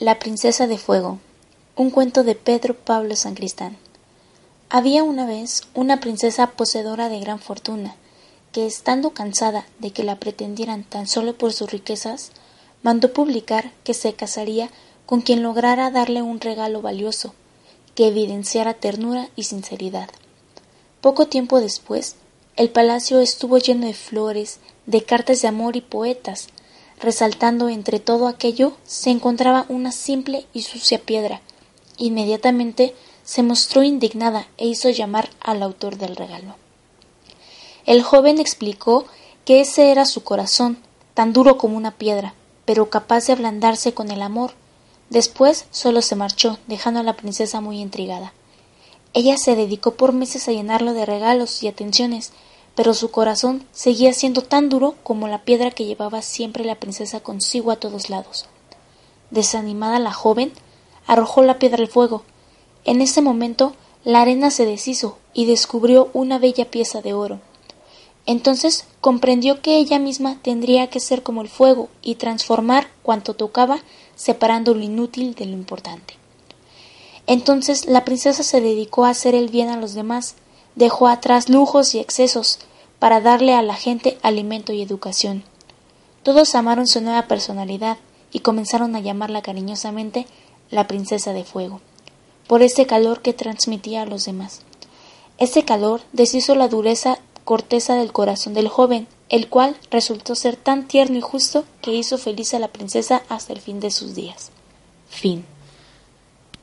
La princesa de fuego. Un cuento de Pedro Pablo Sancristán. Había una vez una princesa poseedora de gran fortuna, que estando cansada de que la pretendieran tan solo por sus riquezas, mandó publicar que se casaría con quien lograra darle un regalo valioso, que evidenciara ternura y sinceridad. Poco tiempo después, el palacio estuvo lleno de flores, de cartas de amor y poetas. Resaltando entre todo aquello se encontraba una simple y sucia piedra, Inmediatamente se mostró indignada e hizo llamar al autor del regalo. El joven explicó que ese era su corazón, tan duro como una piedra, pero capaz de ablandarse con el amor. Después solo se marchó, dejando a la princesa muy intrigada. Ella se dedicó por meses a llenarlo de regalos y atenciones, pero su corazón seguía siendo tan duro como la piedra que llevaba siempre la princesa consigo a todos lados. Desanimada la joven arrojó la piedra al fuego. En ese momento la arena se deshizo y descubrió una bella pieza de oro. Entonces comprendió que ella misma tendría que ser como el fuego y transformar cuanto tocaba, separando lo inútil de lo importante. Entonces la princesa se dedicó a hacer el bien a los demás, dejó atrás lujos y excesos para darle a la gente alimento y educación. Todos amaron su nueva personalidad y comenzaron a llamarla cariñosamente la princesa de fuego, por ese calor que transmitía a los demás. Ese calor deshizo la dureza corteza del corazón del joven, el cual resultó ser tan tierno y justo que hizo feliz a la princesa hasta el fin de sus días. Fin.